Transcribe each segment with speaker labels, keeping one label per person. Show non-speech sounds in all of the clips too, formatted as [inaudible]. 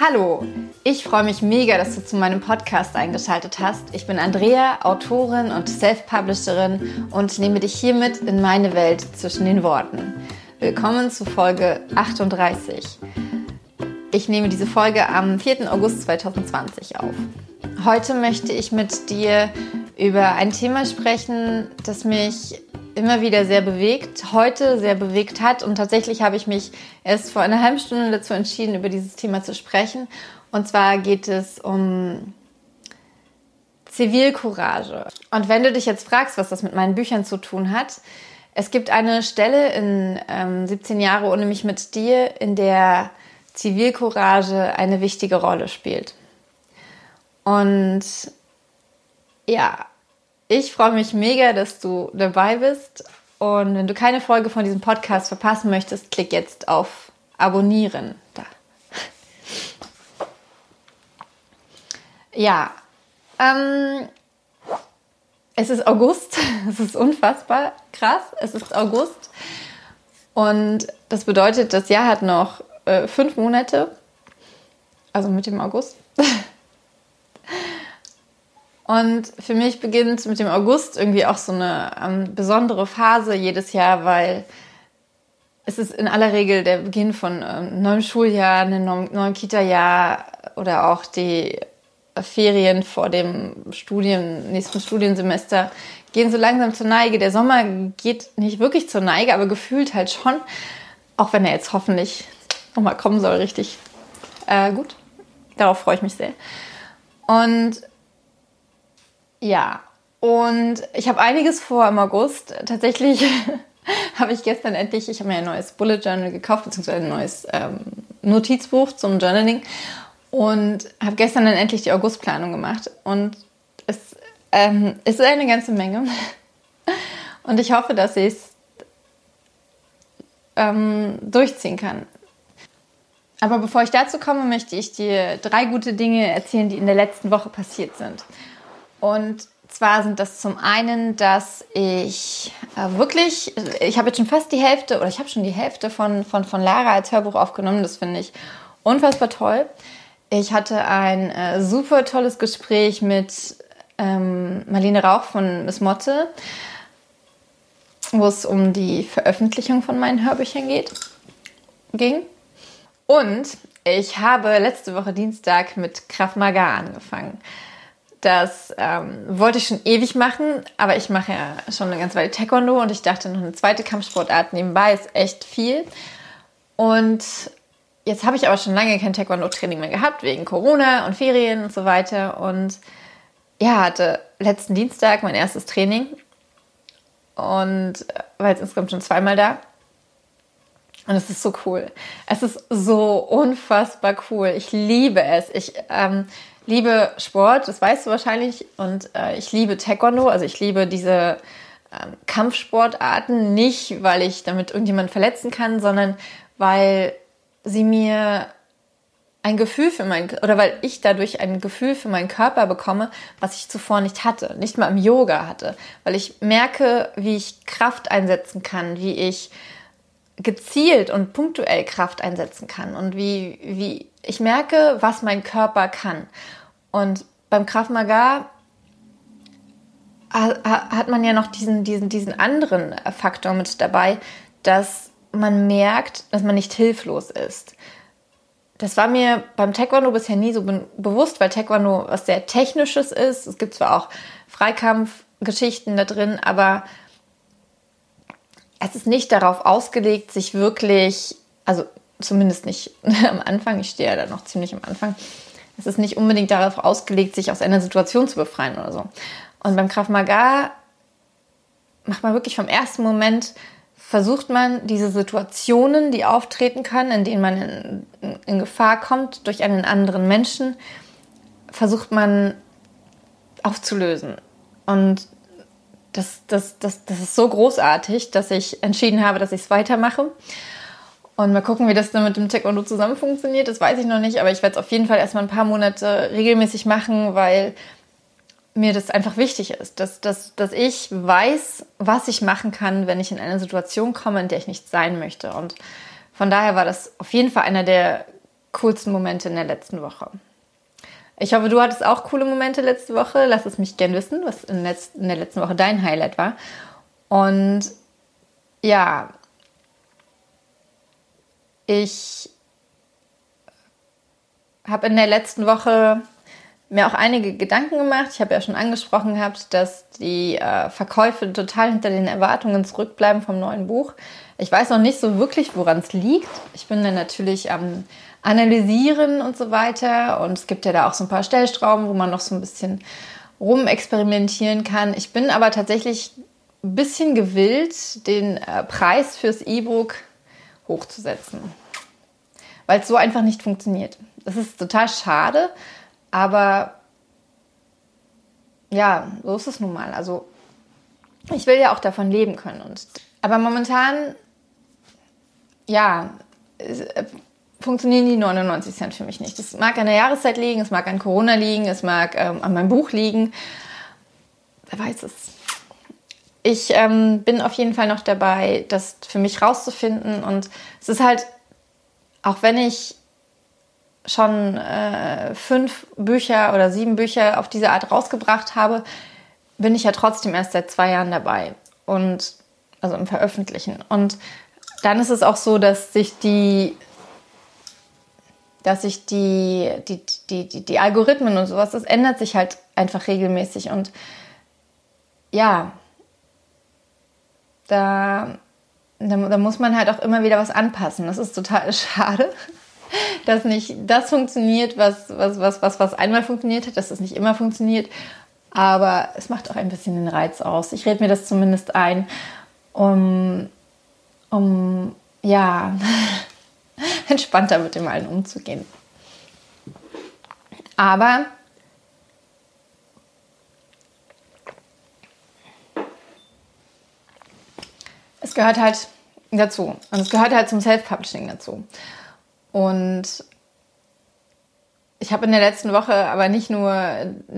Speaker 1: Hallo, ich freue mich mega, dass du zu meinem Podcast eingeschaltet hast. Ich bin Andrea, Autorin und Self-Publisherin und nehme dich hiermit in meine Welt zwischen den Worten. Willkommen zu Folge 38. Ich nehme diese Folge am 4. August 2020 auf. Heute möchte ich mit dir über ein Thema sprechen, das mich immer wieder sehr bewegt, heute sehr bewegt hat. Und tatsächlich habe ich mich erst vor einer halben Stunde dazu entschieden, über dieses Thema zu sprechen. Und zwar geht es um Zivilcourage. Und wenn du dich jetzt fragst, was das mit meinen Büchern zu tun hat, es gibt eine Stelle in ähm, 17 Jahre ohne mich mit dir, in der Zivilcourage eine wichtige Rolle spielt. Und ja, ich freue mich mega, dass du dabei bist. Und wenn du keine Folge von diesem Podcast verpassen möchtest, klick jetzt auf Abonnieren. Da. Ja, ähm, es ist August. [laughs] Es ist unfassbar krass. Es ist August. Und das bedeutet, das Jahr hat noch äh, fünf Monate. Also mit dem August. [laughs] Und für mich beginnt mit dem August irgendwie auch so eine ähm, besondere Phase jedes Jahr, weil es ist in aller Regel der Beginn von ähm, neuem Schuljahr, einem neuen Kita-Jahr oder auch die Ferien vor dem Studien, nächsten Studiensemester gehen so langsam zur Neige. Der Sommer geht nicht wirklich zur Neige, aber gefühlt halt schon, auch wenn er jetzt hoffentlich nochmal kommen soll, richtig äh, gut. Darauf freue ich mich sehr. Und ja, und ich habe einiges vor im August. Tatsächlich [laughs] habe ich gestern endlich, ich habe mir ein neues Bullet Journal gekauft, beziehungsweise ein neues ähm, Notizbuch zum Journaling und habe gestern dann endlich die Augustplanung gemacht. Und es ähm, ist eine ganze Menge. [laughs] Und ich hoffe, dass ich es ähm, durchziehen kann. Aber bevor ich dazu komme, möchte ich dir drei gute Dinge erzählen, die in der letzten Woche passiert sind. Und zwar sind das zum einen, dass ich äh, wirklich, ich habe jetzt schon fast die Hälfte oder ich habe schon die Hälfte von, von, von Lara als Hörbuch aufgenommen. Das finde ich unfassbar toll. Ich hatte ein äh, super tolles Gespräch mit ähm, Marlene Rauch von Miss Motte, wo es um die Veröffentlichung von meinen Hörbüchern geht, ging. Und ich habe letzte Woche Dienstag mit Krav Maga angefangen. Das ähm, wollte ich schon ewig machen, aber ich mache ja schon eine ganze Weile Taekwondo und ich dachte, noch eine zweite Kampfsportart nebenbei ist echt viel. Und jetzt habe ich aber schon lange kein Taekwondo-Training mehr gehabt, wegen Corona und Ferien und so weiter. Und ja, hatte letzten Dienstag mein erstes Training und war jetzt insgesamt schon zweimal da. Und es ist so cool. Es ist so unfassbar cool. Ich liebe es. Ich ähm, liebe Sport, das weißt du wahrscheinlich, und äh, ich liebe Taekwondo, also ich liebe diese ähm, Kampfsportarten nicht, weil ich damit irgendjemanden verletzen kann, sondern weil sie mir ein Gefühl für meinen oder weil ich dadurch ein Gefühl für meinen Körper bekomme, was ich zuvor nicht hatte, nicht mal im Yoga hatte, weil ich merke, wie ich Kraft einsetzen kann, wie ich gezielt und punktuell Kraft einsetzen kann und wie, wie ich merke, was mein Körper kann. Und beim Krav hat man ja noch diesen, diesen, diesen anderen Faktor mit dabei, dass man merkt, dass man nicht hilflos ist. Das war mir beim Taekwondo bisher nie so be bewusst, weil Taekwondo was sehr Technisches ist. Es gibt zwar auch Freikampfgeschichten da drin, aber es ist nicht darauf ausgelegt, sich wirklich, also zumindest nicht [laughs] am Anfang, ich stehe ja da noch ziemlich am Anfang, es ist nicht unbedingt darauf ausgelegt, sich aus einer Situation zu befreien oder so. Und beim Krav Maga macht man wirklich vom ersten Moment, versucht man diese Situationen, die auftreten können, in denen man in, in Gefahr kommt durch einen anderen Menschen, versucht man aufzulösen. Und das, das, das, das ist so großartig, dass ich entschieden habe, dass ich es weitermache. Und mal gucken, wie das dann mit dem Taekwondo zusammen funktioniert. Das weiß ich noch nicht, aber ich werde es auf jeden Fall erstmal ein paar Monate regelmäßig machen, weil mir das einfach wichtig ist, dass, dass, dass ich weiß, was ich machen kann, wenn ich in eine Situation komme, in der ich nicht sein möchte. Und von daher war das auf jeden Fall einer der coolsten Momente in der letzten Woche? Ich hoffe, du hattest auch coole Momente letzte Woche. Lass es mich gern wissen, was in, der letzten Woche dein Highlight war. Und ja, ich habe in der letzten Woche mir auch einige Gedanken gemacht. Ich habe ja schon angesprochen gehabt, dass die äh, Verkäufe total hinter den Erwartungen zurückbleiben vom neuen Buch. Ich weiß noch nicht so wirklich, woran es liegt. Ich bin dann natürlich am Analysieren und so weiter. Und es gibt ja da auch so ein paar Stellstrauben, wo man noch so ein bisschen rumexperimentieren kann. Ich bin aber tatsächlich ein bisschen gewillt, den äh, Preis fürs E-Book hochzusetzen. Weil es so einfach nicht funktioniert. Das ist total schade, aber ja, so ist es nun mal. Also ich will ja auch davon leben können. Und, aber momentan, ja, äh, funktionieren die 99 Cent für mich nicht. Es mag an der Jahreszeit liegen, es mag an Corona liegen, es mag ähm, an meinem Buch liegen. Wer weiß es. Ich ähm, bin auf jeden Fall noch dabei, das für mich rauszufinden. Und es ist halt, auch wenn ich schon äh, fünf Bücher oder sieben Bücher auf diese Art rausgebracht habe, bin ich ja trotzdem erst seit zwei Jahren dabei. Und also im Veröffentlichen. Und dann ist es auch so, dass sich die dass sich die, die, die, die, die Algorithmen und sowas, das ändert sich halt einfach regelmäßig. Und ja, da, da, da, muss man halt auch immer wieder was anpassen. Das ist total [laughs] schade, dass nicht das funktioniert, was, was, was, was, was einmal funktioniert hat, dass es nicht immer funktioniert. Aber es macht auch ein bisschen den Reiz aus. Ich rede mir das zumindest ein, um, um ja, [laughs] entspannter mit dem allen umzugehen. Aber es gehört halt dazu. Und es gehört halt zum Self-Publishing dazu. Und ich habe in der letzten Woche aber nicht nur,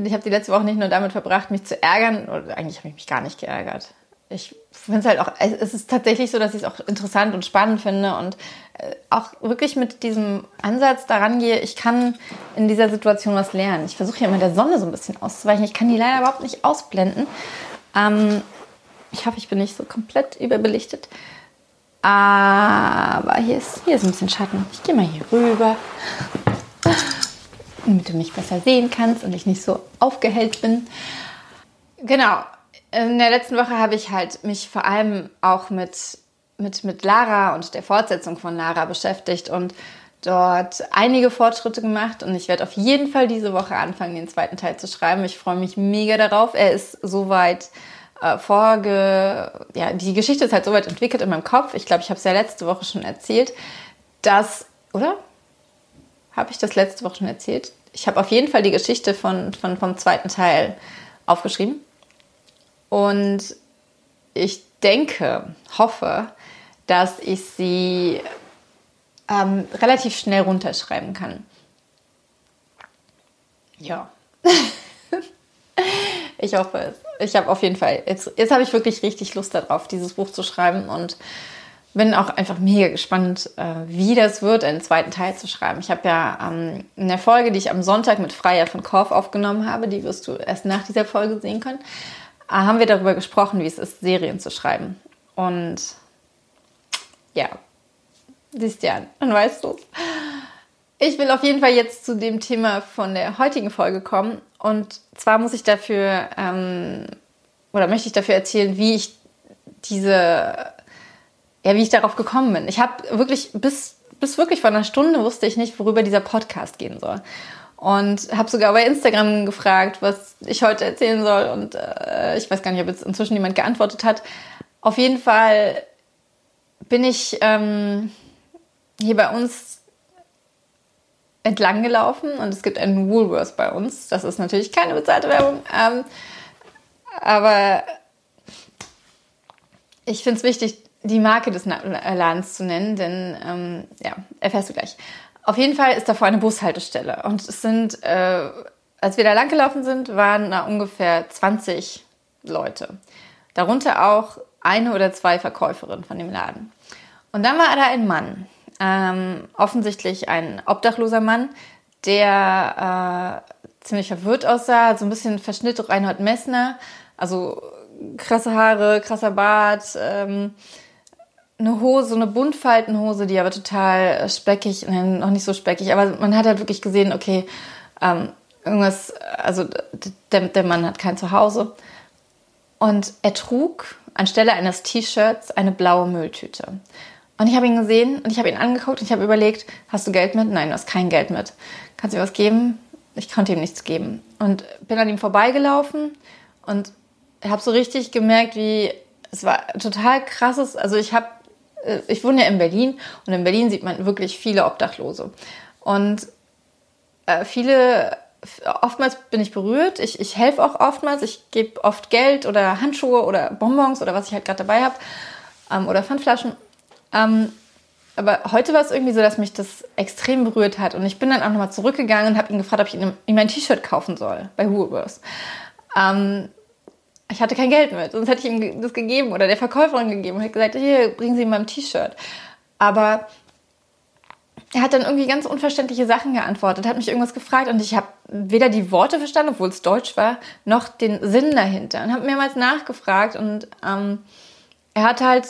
Speaker 1: ich habe die letzte Woche nicht nur damit verbracht, mich zu ärgern, oder eigentlich habe ich mich gar nicht geärgert ich finde es halt auch, es ist tatsächlich so, dass ich es auch interessant und spannend finde und äh, auch wirklich mit diesem Ansatz daran gehe, ich kann in dieser Situation was lernen. Ich versuche ja immer der Sonne so ein bisschen auszuweichen. Ich kann die leider überhaupt nicht ausblenden. Ähm, ich hoffe, ich bin nicht so komplett überbelichtet. Aber hier ist, hier ist ein bisschen Schatten. Ich gehe mal hier rüber, damit du mich besser sehen kannst und ich nicht so aufgehellt bin. Genau, in der letzten Woche habe ich halt mich vor allem auch mit, mit, mit Lara und der Fortsetzung von Lara beschäftigt und dort einige Fortschritte gemacht und ich werde auf jeden Fall diese Woche anfangen, den zweiten Teil zu schreiben. Ich freue mich mega darauf. Er ist soweit äh, vorge... Ja, die Geschichte ist halt soweit entwickelt in meinem Kopf. Ich glaube, ich habe es ja letzte Woche schon erzählt, dass... Oder? Habe ich das letzte Woche schon erzählt? Ich habe auf jeden Fall die Geschichte von, von, vom zweiten Teil aufgeschrieben. Und ich denke, hoffe, dass ich sie ähm, relativ schnell runterschreiben kann. Ja. [laughs] ich hoffe es. Ich habe auf jeden Fall, jetzt, jetzt habe ich wirklich richtig Lust darauf, dieses Buch zu schreiben und bin auch einfach mega gespannt, äh, wie das wird, einen zweiten Teil zu schreiben. Ich habe ja ähm, in der Folge, die ich am Sonntag mit Freier von Korf aufgenommen habe, die wirst du erst nach dieser Folge sehen können, haben wir darüber gesprochen, wie es ist, Serien zu schreiben. Und ja, siehst an, dann weißt du Ich will auf jeden Fall jetzt zu dem Thema von der heutigen Folge kommen. Und zwar muss ich dafür, ähm, oder möchte ich dafür erzählen, wie ich diese, ja, wie ich darauf gekommen bin. Ich habe wirklich bis, bis wirklich vor einer Stunde wusste ich nicht, worüber dieser Podcast gehen soll und habe sogar bei Instagram gefragt, was ich heute erzählen soll und äh, ich weiß gar nicht, ob jetzt inzwischen jemand geantwortet hat. Auf jeden Fall bin ich ähm, hier bei uns entlang gelaufen und es gibt einen Woolworths bei uns. Das ist natürlich keine bezahlte Werbung, ähm, aber ich finde es wichtig, die Marke des Ladens zu nennen, denn ähm, ja, erfährst du gleich. Auf jeden Fall ist davor eine Bushaltestelle. Und es sind, äh, als wir da langgelaufen sind, waren da ungefähr 20 Leute. Darunter auch eine oder zwei Verkäuferinnen von dem Laden. Und dann war da ein Mann. ähm, offensichtlich ein obdachloser Mann, der äh, ziemlich verwirrt aussah, so ein bisschen Verschnitt Reinhold Messner, also krasse Haare, krasser Bart, ähm, eine Hose, eine Buntfaltenhose, die aber total speckig, nein, noch nicht so speckig, aber man hat halt wirklich gesehen, okay, ähm, irgendwas, also der, der Mann hat kein Zuhause. Und er trug anstelle eines T-Shirts eine blaue Mülltüte. Und ich habe ihn gesehen und ich habe ihn angeguckt und ich habe überlegt, hast du Geld mit? Nein, du hast kein Geld mit. Kannst du mir was geben? Ich konnte ihm nichts geben. Und bin an ihm vorbeigelaufen und habe so richtig gemerkt, wie es war total krasses. Also ich habe, äh, ich wohne ja in Berlin und in Berlin sieht man wirklich viele Obdachlose. Und äh, viele oftmals bin ich berührt. Ich, ich helfe auch oftmals. Ich gebe oft Geld oder Handschuhe oder Bonbons oder was ich halt gerade dabei habe. Ähm, oder Pfandflaschen. Ähm, aber heute war es irgendwie so, dass mich das extrem berührt hat. Und ich bin dann auch nochmal zurückgegangen und habe ihn gefragt, ob ich ihm, ihm ein T-Shirt kaufen soll bei Woolworths. Ähm, ich hatte kein Geld mit, sonst hätte ich ihm das gegeben oder der Verkäuferin gegeben und hätte gesagt, hier, bringen Sie mal ein T-Shirt. Aber er hat dann irgendwie ganz unverständliche Sachen geantwortet, hat mich irgendwas gefragt und ich habe weder die Worte verstanden, obwohl es Deutsch war, noch den Sinn dahinter und habe mehrmals nachgefragt und ähm, er hat halt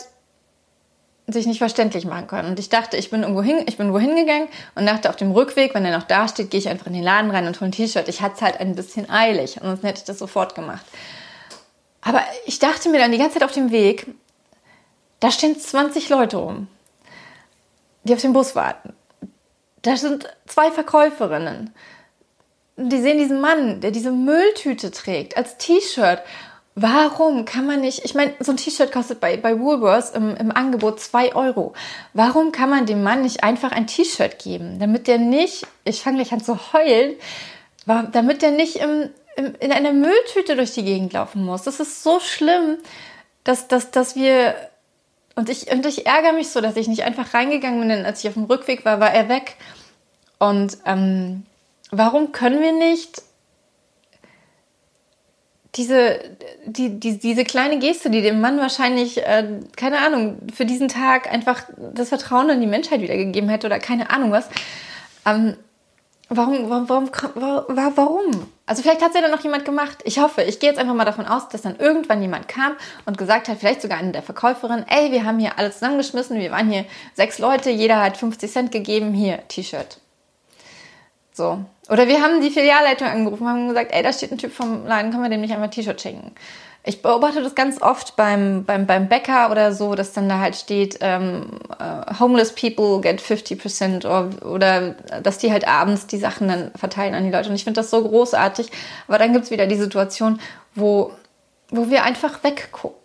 Speaker 1: sich nicht verständlich machen können. Und ich dachte, ich bin irgendwo hin, ich bin irgendwo hingegangen und dachte, auf dem Rückweg, wenn er noch da steht, gehe ich einfach in den Laden rein und hole ein T-Shirt. Ich hatte es halt ein bisschen eilig, und sonst hätte ich das sofort gemacht. Aber ich dachte mir dann die ganze Zeit auf dem Weg, da stehen 20 Leute rum, die auf den Bus warten. Da sind zwei Verkäuferinnen. Die sehen diesen Mann, der diese Mülltüte trägt, als T-Shirt. Warum kann man nicht, ich meine, so ein T-Shirt kostet bei, bei Woolworths im, im Angebot 2 Euro. Warum kann man dem Mann nicht einfach ein T-Shirt geben, damit der nicht, ich fange gleich an zu heulen, damit der nicht im, im, in einer Mülltüte durch die Gegend laufen muss. Das ist so schlimm, dass, dass, dass wir und ich, und ich ärgere mich so, dass ich nicht einfach reingegangen bin, denn als ich auf dem Rückweg war, war er weg. Und ähm, warum können wir nicht diese, die, die, diese kleine Geste, die dem Mann wahrscheinlich, äh, keine Ahnung, für diesen Tag einfach das Vertrauen in die Menschheit wiedergegeben hätte oder keine Ahnung was, ähm, Warum, warum, warum, warum? Also vielleicht hat es ja dann noch jemand gemacht. Ich hoffe, ich gehe jetzt einfach mal davon aus, dass dann irgendwann jemand kam und gesagt hat, vielleicht sogar eine der Verkäuferinnen, ey, wir haben hier alles zusammengeschmissen, wir waren hier sechs Leute, jeder hat 50 Cent gegeben, hier, T-Shirt. So. Oder wir haben die Filialleitung angerufen und haben gesagt, ey, da steht ein Typ vom Laden, können wir dem nicht einmal ein T-Shirt schenken? Ich beobachte das ganz oft beim, beim, beim Bäcker oder so, dass dann da halt steht, ähm, uh, homeless people get 50% oder, oder dass die halt abends die Sachen dann verteilen an die Leute. Und ich finde das so großartig. Aber dann gibt es wieder die Situation, wo, wo wir einfach weggucken.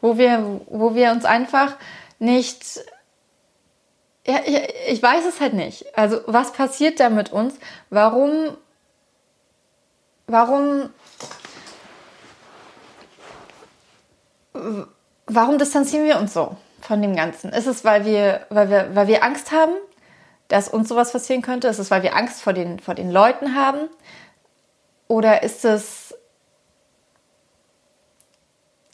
Speaker 1: Wo wir, wo wir uns einfach nicht ja, ich, ich, weiß es halt nicht. Also was passiert da mit uns? Warum, warum warum distanzieren wir uns so von dem Ganzen? Ist es, weil wir, weil wir, weil wir Angst haben, dass uns sowas passieren könnte? Ist es, weil wir Angst vor den, vor den Leuten haben? Oder ist es,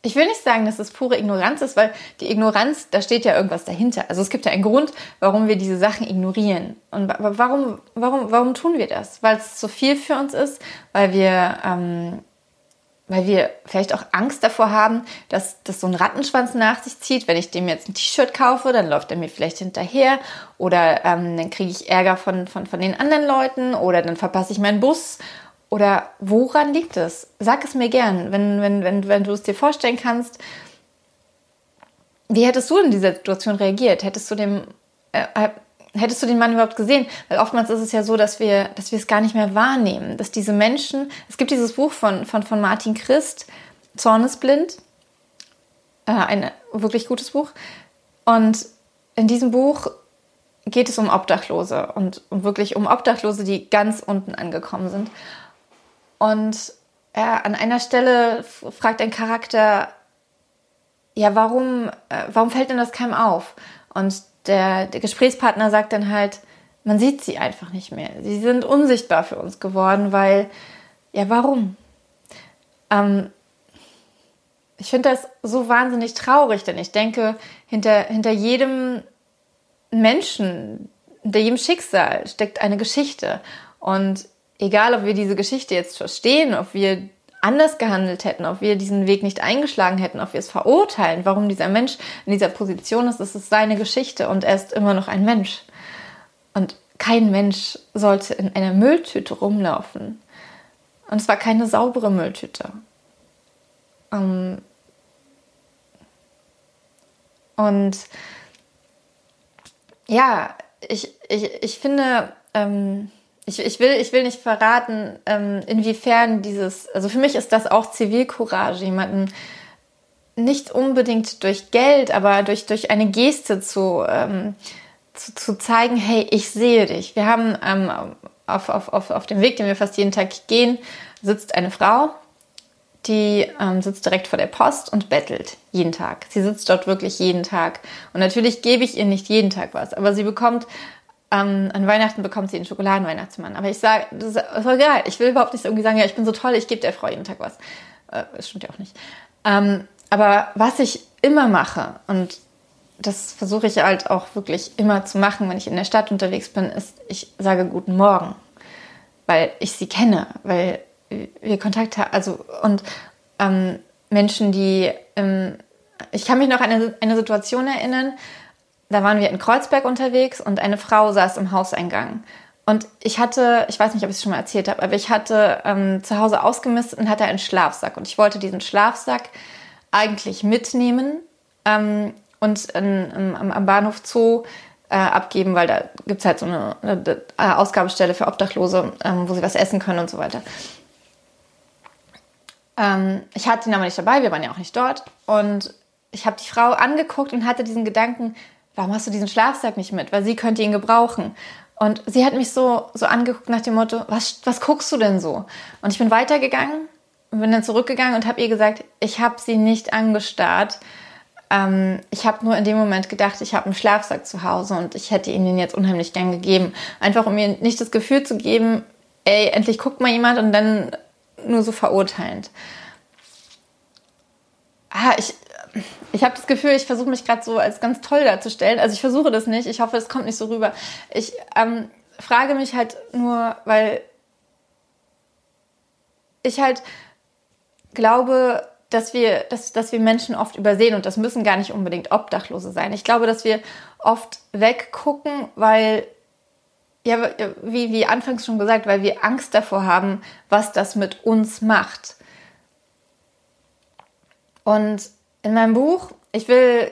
Speaker 1: ich will nicht sagen, dass es pure Ignoranz ist, weil die Ignoranz, da steht ja irgendwas dahinter. Also es gibt ja einen Grund, warum wir diese Sachen ignorieren. Und warum, warum, warum tun wir das? Weil es zu viel für uns ist, weil wir ähm, weil wir vielleicht auch Angst davor haben, dass das so ein Rattenschwanz nach sich zieht. Wenn ich dem jetzt ein T-Shirt kaufe, dann läuft er mir vielleicht hinterher oder ähm, dann kriege ich Ärger von, von, von den anderen Leuten oder dann verpasse ich meinen Bus. Oder woran liegt es? Sag es mir gern, wenn, wenn, wenn, wenn du es dir vorstellen kannst. Wie hättest du in dieser Situation reagiert? Hättest du dem, äh, hättest du den Mann überhaupt gesehen? Weil oftmals ist es ja so, dass wir, dass wir es gar nicht mehr wahrnehmen. Dass diese Menschen, es gibt dieses Buch von, von, von Martin Christ, Zornesblind, äh, ein wirklich gutes Buch. Und in diesem Buch geht es um Obdachlose und um wirklich um Obdachlose, die ganz unten angekommen sind. Und äh, an einer Stelle fragt ein Charakter, ja, warum, äh, warum fällt denn das keinem auf? Und der, der Gesprächspartner sagt dann halt, man sieht sie einfach nicht mehr. Sie sind unsichtbar für uns geworden, weil, ja, warum? Ähm, ich finde das so wahnsinnig traurig, denn ich denke, hinter, hinter jedem Menschen, hinter jedem Schicksal steckt eine Geschichte. Und egal, ob wir diese Geschichte jetzt verstehen, ob wir anders gehandelt hätten, ob wir diesen Weg nicht eingeschlagen hätten, ob wir es verurteilen, warum dieser Mensch in dieser Position ist, das ist seine Geschichte und er ist immer noch ein Mensch. Und kein Mensch sollte in einer Mülltüte rumlaufen. Und es war keine saubere Mülltüte. Ähm und ja, ich, ich, ich finde, ähm ich, ich, will, ich will nicht verraten, ähm, inwiefern dieses, also für mich ist das auch Zivilcourage, jemanden nicht unbedingt durch Geld, aber durch, durch eine Geste zu, ähm, zu, zu zeigen, hey, ich sehe dich. Wir haben ähm, auf, auf, auf, auf dem Weg, den wir fast jeden Tag gehen, sitzt eine Frau, die ähm, sitzt direkt vor der Post und bettelt jeden Tag. Sie sitzt dort wirklich jeden Tag. Und natürlich gebe ich ihr nicht jeden Tag was, aber sie bekommt ähm, an Weihnachten bekommt sie einen Schokoladenweihnachtsmann. Aber ich sage, das ist, ist egal. Ich will überhaupt nicht irgendwie sagen, ja, ich bin so toll, ich gebe der Frau jeden Tag was. Äh, das stimmt ja auch nicht. Ähm, aber was ich immer mache, und das versuche ich halt auch wirklich immer zu machen, wenn ich in der Stadt unterwegs bin, ist, ich sage Guten Morgen. Weil ich sie kenne, weil wir Kontakt haben. Also, und ähm, Menschen, die. Ich kann mich noch an eine, eine Situation erinnern, da waren wir in Kreuzberg unterwegs und eine Frau saß im Hauseingang. Und ich hatte, ich weiß nicht, ob ich es schon mal erzählt habe, aber ich hatte ähm, zu Hause ausgemistet und hatte einen Schlafsack. Und ich wollte diesen Schlafsack eigentlich mitnehmen ähm, und in, in, am Bahnhof Zoo äh, abgeben, weil da gibt es halt so eine, eine, eine, Ausgabestelle für Obdachlose, ähm, wo sie was essen können und so weiter. Ähm, ich hatte ihn aber nicht dabei, wir waren ja auch nicht dort. Und ich habe die Frau angeguckt und hatte diesen Gedanken, warum hast du diesen Schlafsack nicht mit? Weil sie könnte ihn gebrauchen. Und sie hat mich so, so angeguckt nach dem Motto, was, was guckst du denn so? Und ich bin weitergegangen bin dann zurückgegangen und habe ihr gesagt, ich habe sie nicht angestarrt. Ähm, ich habe nur in dem Moment gedacht, ich habe einen Schlafsack zu Hause und ich hätte ihnen jetzt unheimlich gern gegeben. Einfach um ihr nicht das Gefühl zu geben, ey, endlich guckt mal jemand und dann nur so verurteilend. Ah, ich, ich habe das Gefühl, ich versuche mich gerade so als ganz toll darzustellen. Also ich versuche das nicht. Ich hoffe, es kommt nicht so rüber. Ich ähm, frage mich halt nur, weil ich halt glaube, dass wir, dass, dass wir Menschen oft übersehen und das müssen gar nicht unbedingt Obdachlose sein. Ich glaube, dass wir oft weggucken, weil, ja, wie, wie anfangs schon gesagt, weil wir Angst davor haben, was das mit uns macht. Und in meinem Buch, ich will,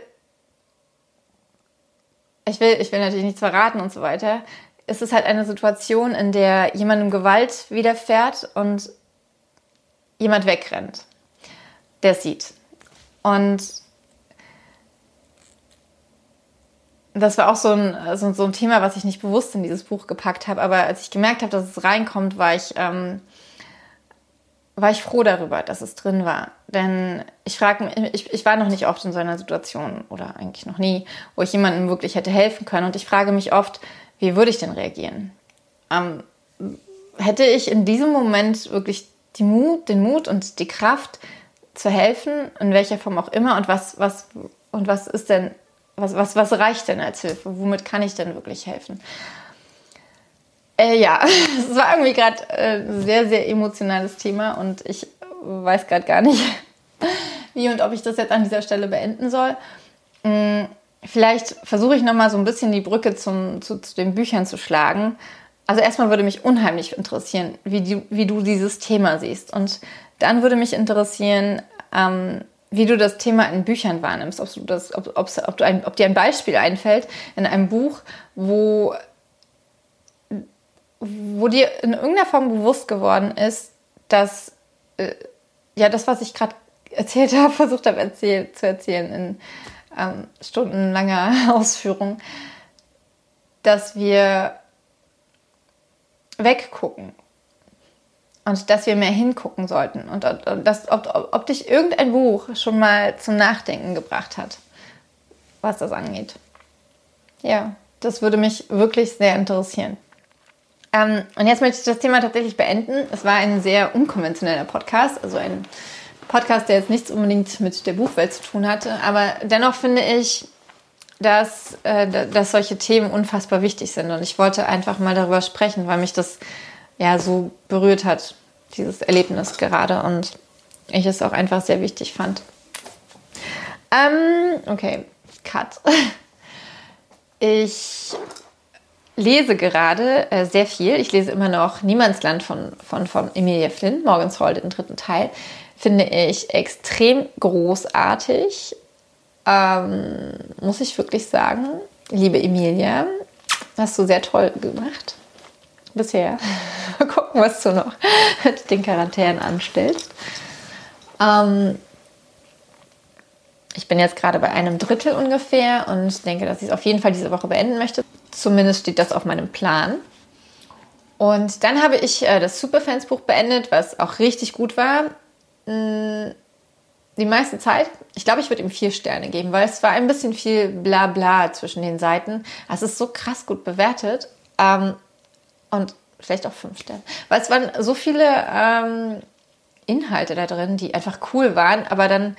Speaker 1: ich will, ich will natürlich nichts verraten und so weiter, ist es halt eine Situation, in der jemandem Gewalt widerfährt und jemand wegrennt, der sieht. Und das war auch so ein, so, so, ein Thema, was ich nicht bewusst in dieses Buch gepackt habe. Aber als ich gemerkt habe, dass es reinkommt, war ich ähm, war ich froh darüber, dass es drin war. Denn ich frage mich, ich, ich war noch nicht oft in so einer Situation oder eigentlich noch nie, wo ich jemandem wirklich hätte helfen können. Und ich frage mich oft, wie würde ich denn reagieren? Ähm, hätte ich in diesem Moment wirklich die Mut, den Mut und die Kraft zu helfen, in welcher Form auch immer? Und was, was, und was ist denn, was, was, was reicht denn als Hilfe? Womit kann ich denn wirklich helfen? Äh, ja, [laughs] es war irgendwie gerade äh, ein sehr, sehr emotionales Thema und ich weiß gerade gar nicht, [laughs] wie und ob ich das jetzt an dieser Stelle beenden soll. Hm, vielleicht versuche ich nochmal so ein bisschen die Brücke zum, zu, zu, den Büchern zu schlagen. Also erstmal würde mich unheimlich interessieren, wie, die, wie du dieses Thema siehst. Und dann würde mich interessieren, ähm, wie du das Thema in Büchern wahrnimmst. Ob, du das, ob, ob, du ein, ob dir ein Beispiel einfällt in einem Buch, wo wo dir in irgendeiner Form bewusst geworden ist, dass äh, ja das, was ich gerade erzählt [laughs] habe, versucht habe erzähl zu erzählen in ähm, stundenlanger [laughs] Ausführung, dass wir weggucken und dass wir mehr hingucken sollten und, und dass, ob, ob, ob dich irgendein Buch schon mal zum Nachdenken gebracht hat, was das angeht. Ja, das würde mich wirklich sehr interessieren. Ähm, und jetzt möchte ich das Thema tatsächlich beenden. Es war ein sehr unkonventioneller Podcast, also ein Podcast, der jetzt nichts unbedingt mit der Buchwelt zu tun hatte. Aber dennoch finde ich, dass, äh, dass solche Themen unfassbar wichtig sind. Und ich wollte einfach mal darüber sprechen, weil mich das ja so berührt hat, dieses Erlebnis gerade. Und ich es auch einfach sehr wichtig fand. Ähm, okay, Cut. [laughs] Ich lese gerade äh, sehr viel. Ich lese immer noch Niemandsland von, von, von Emilia Flynn, Morgan's Hall, den dritten Teil. Finde ich extrem großartig. Ähm, muss ich wirklich sagen. Liebe Emilia, hast du sehr toll gemacht. Bisher. [laughs] Mal gucken, was du noch mit den Charakteren anstellst. Ähm, ich bin jetzt gerade bei einem Drittel ungefähr und denke, dass ich es auf jeden Fall diese Woche beenden möchte. Zumindest steht das auf meinem Plan. Und dann habe ich äh, das Superfans-Buch beendet, was auch richtig gut war. Mm, die meiste Zeit, ich glaube, ich würde ihm vier Sterne geben, weil es war ein bisschen viel Blabla zwischen den Seiten. Es ist so krass gut bewertet. Ähm, und vielleicht auch fünf Sterne. Weil es waren so viele ähm, Inhalte da drin, die einfach cool waren, aber dann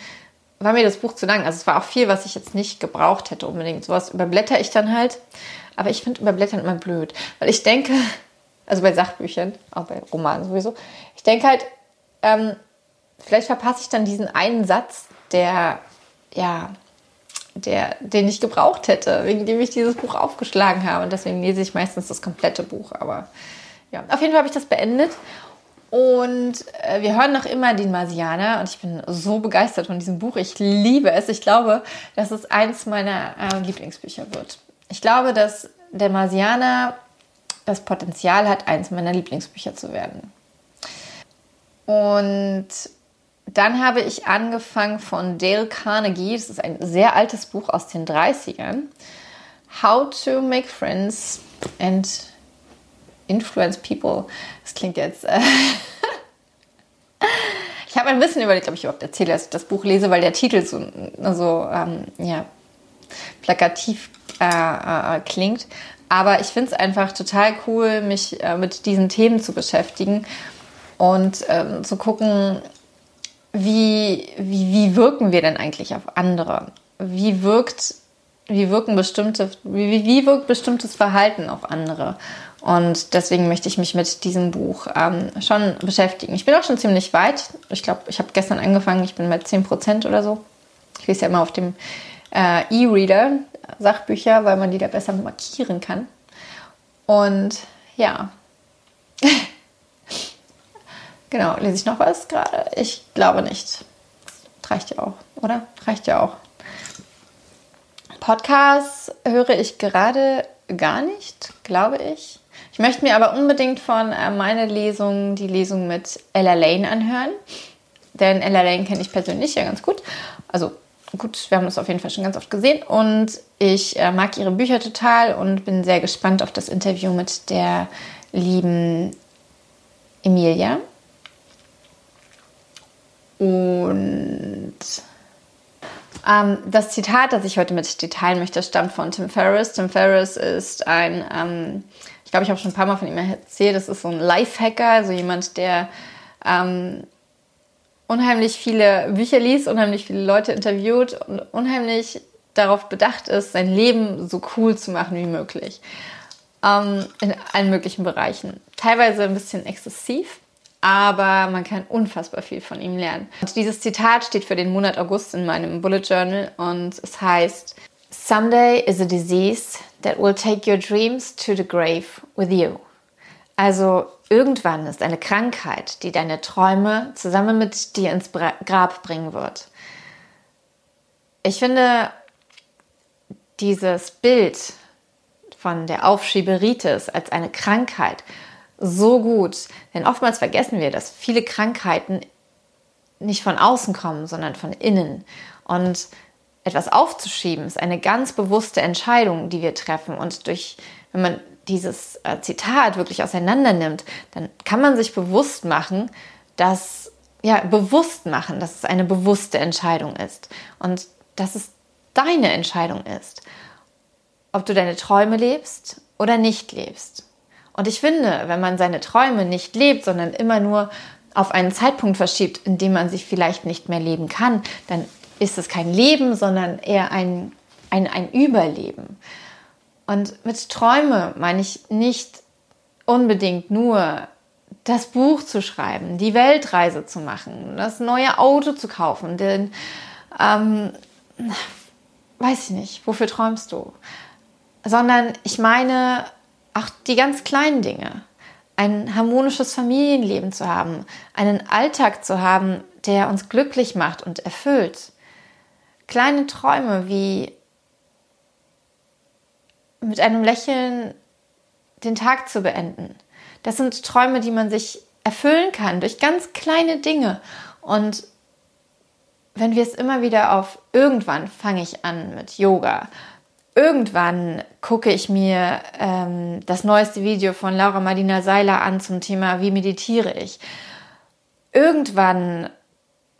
Speaker 1: war mir das Buch zu lang. Also es war auch viel, was ich jetzt nicht gebraucht hätte unbedingt. Sowas überblätter ich dann halt. Aber ich finde Überblättern immer blöd. Weil ich denke, also bei Sachbüchern, auch bei Romanen sowieso, ich denke halt, ähm, vielleicht verpasse ich dann diesen einen Satz, der, ja, der, den ich gebraucht hätte, wegen dem ich dieses Buch aufgeschlagen habe. Und deswegen lese ich meistens das komplette Buch. Aber ja, auf jeden Fall habe ich das beendet. Und äh, wir hören noch immer den Marsianer und ich bin so begeistert von diesem Buch. Ich liebe es. Ich glaube, dass es eins meiner äh, Lieblingsbücher wird. Ich glaube, dass der Marsianer das Potenzial hat, eins meiner Lieblingsbücher zu werden. Und dann habe ich angefangen von Dale Carnegie, das ist ein sehr altes Buch aus den 30ern, How to Make Friends and Influence People. Das klingt jetzt. Äh [laughs] ich habe ein bisschen überlegt, ob ich überhaupt erzähle, dass ich das Buch lese, weil der Titel so, so ähm, ja, plakativ äh, äh, klingt. Aber ich finde es einfach total cool, mich äh, mit diesen Themen zu beschäftigen und ähm, zu gucken, wie, wie, wie wirken wir denn eigentlich auf andere? Wie wirkt, wie wirken bestimmte, wie, wie wirkt bestimmtes Verhalten auf andere? Und deswegen möchte ich mich mit diesem Buch ähm, schon beschäftigen. Ich bin auch schon ziemlich weit. Ich glaube, ich habe gestern angefangen, ich bin bei 10% oder so. Ich lese ja immer auf dem äh, E-Reader Sachbücher, weil man die da besser markieren kann. Und ja. [laughs] genau, lese ich noch was gerade? Ich glaube nicht. Das reicht ja auch, oder? Reicht ja auch. Podcasts höre ich gerade gar nicht, glaube ich. Ich möchte mir aber unbedingt von äh, meiner Lesung die Lesung mit Ella Lane anhören. Denn Ella Lane kenne ich persönlich ja ganz gut. Also gut, wir haben das auf jeden Fall schon ganz oft gesehen. Und ich äh, mag ihre Bücher total und bin sehr gespannt auf das Interview mit der lieben Emilia. Und ähm, das Zitat, das ich heute mit dir teilen möchte, stammt von Tim Ferriss. Tim Ferriss ist ein ähm, glaube, ich habe schon ein paar Mal von ihm erzählt, das ist so ein Lifehacker, also jemand, der ähm, unheimlich viele Bücher liest, unheimlich viele Leute interviewt und unheimlich darauf bedacht ist, sein Leben so cool zu machen wie möglich. Ähm, in allen möglichen Bereichen. Teilweise ein bisschen exzessiv, aber man kann unfassbar viel von ihm lernen. Und dieses Zitat steht für den Monat August in meinem Bullet Journal und es heißt, Someday is a disease that will take your dreams to the grave with you. Also irgendwann ist eine Krankheit, die deine Träume zusammen mit dir ins Grab bringen wird. Ich finde dieses Bild von der Aufschieberitis als eine Krankheit so gut, denn oftmals vergessen wir, dass viele Krankheiten nicht von außen kommen, sondern von innen. Und etwas aufzuschieben, ist eine ganz bewusste Entscheidung, die wir treffen. Und durch, wenn man dieses äh, Zitat wirklich auseinander nimmt, dann kann man sich bewusst machen, dass, ja, bewusst machen, dass es eine bewusste Entscheidung ist. Und dass es deine Entscheidung ist. Ob du deine Träume lebst oder nicht lebst. Und ich finde, wenn man seine Träume nicht lebt, sondern immer nur auf einen Zeitpunkt verschiebt, in dem man sich vielleicht nicht mehr leben kann, dann ist es kein Leben, sondern eher ein, ein, ein Überleben. Und mit Träume meine ich nicht unbedingt nur das Buch zu schreiben, die Weltreise zu machen, das neue Auto zu kaufen, den, ähm, weiß ich nicht, wofür träumst du? Sondern ich meine auch die ganz kleinen Dinge. Ein harmonisches Familienleben zu haben, einen Alltag zu haben, der uns glücklich macht und erfüllt. Kleine Träume wie mit einem Lächeln den Tag zu beenden. Das sind Träume, die man sich erfüllen kann durch ganz kleine Dinge. Und wenn wir es immer wieder auf irgendwann fange ich an mit Yoga, irgendwann gucke ich mir ähm, das neueste Video von Laura Madina Seiler an zum Thema, wie meditiere ich. Irgendwann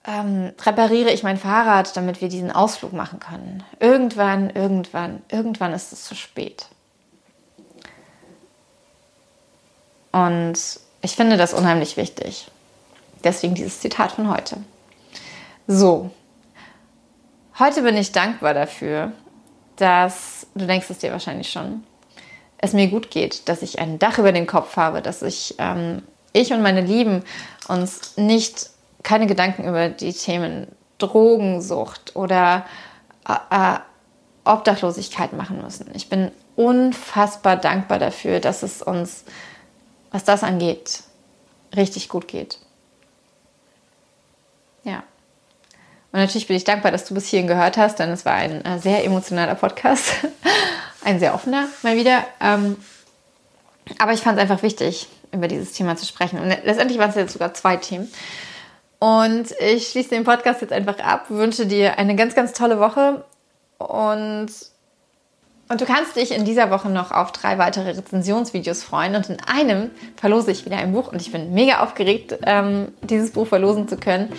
Speaker 1: ähm, repariere ich mein Fahrrad, damit wir diesen Ausflug machen können. Irgendwann, irgendwann, irgendwann ist es zu spät. Und ich finde das unheimlich wichtig. Deswegen dieses Zitat von heute. So, heute bin ich dankbar dafür, dass, du denkst es dir wahrscheinlich schon, es mir gut geht, dass ich ein Dach über den Kopf habe, dass ich, ähm, ich und meine Lieben uns nicht keine Gedanken über die Themen Drogensucht oder äh, äh, Obdachlosigkeit machen müssen. Ich bin unfassbar dankbar dafür, dass es uns, was das angeht, richtig gut geht. Ja. Und natürlich bin ich dankbar, dass du bis hierhin gehört hast, denn es war ein äh, sehr emotionaler Podcast. [laughs] ein sehr offener mal wieder. Ähm, aber ich fand es einfach wichtig, über dieses Thema zu sprechen. Und letztendlich waren es jetzt sogar zwei Themen. Und ich schließe den Podcast jetzt einfach ab, wünsche dir eine ganz, ganz tolle Woche. Und, und du kannst dich in dieser Woche noch auf drei weitere Rezensionsvideos freuen. Und in einem verlose ich wieder ein Buch. Und ich bin mega aufgeregt, ähm, dieses Buch verlosen zu können,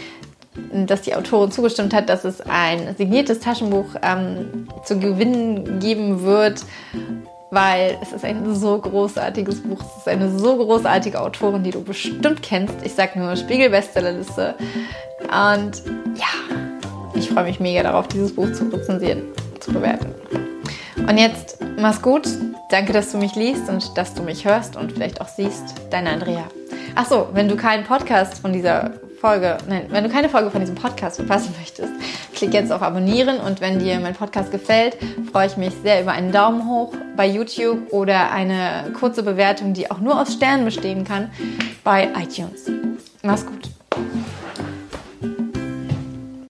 Speaker 1: dass die Autorin zugestimmt hat, dass es ein signiertes Taschenbuch ähm, zu gewinnen geben wird weil es ist ein so großartiges Buch. Es ist eine so großartige Autorin, die du bestimmt kennst. Ich sag nur Spiegel-Bestsellerliste. Und ja, ich freue mich mega darauf, dieses Buch zu rezensieren, zu bewerten. Und jetzt mach's gut. Danke, dass du mich liest und dass du mich hörst und vielleicht auch siehst. Deine Andrea. Achso, wenn du keinen Podcast von dieser Folge, nein, wenn du keine Folge von diesem Podcast verpassen möchtest, klick jetzt auf Abonnieren und wenn dir mein Podcast gefällt, freue ich mich sehr über einen Daumen hoch bei YouTube oder eine kurze Bewertung, die auch nur aus Sternen bestehen kann, bei iTunes. Mach's gut.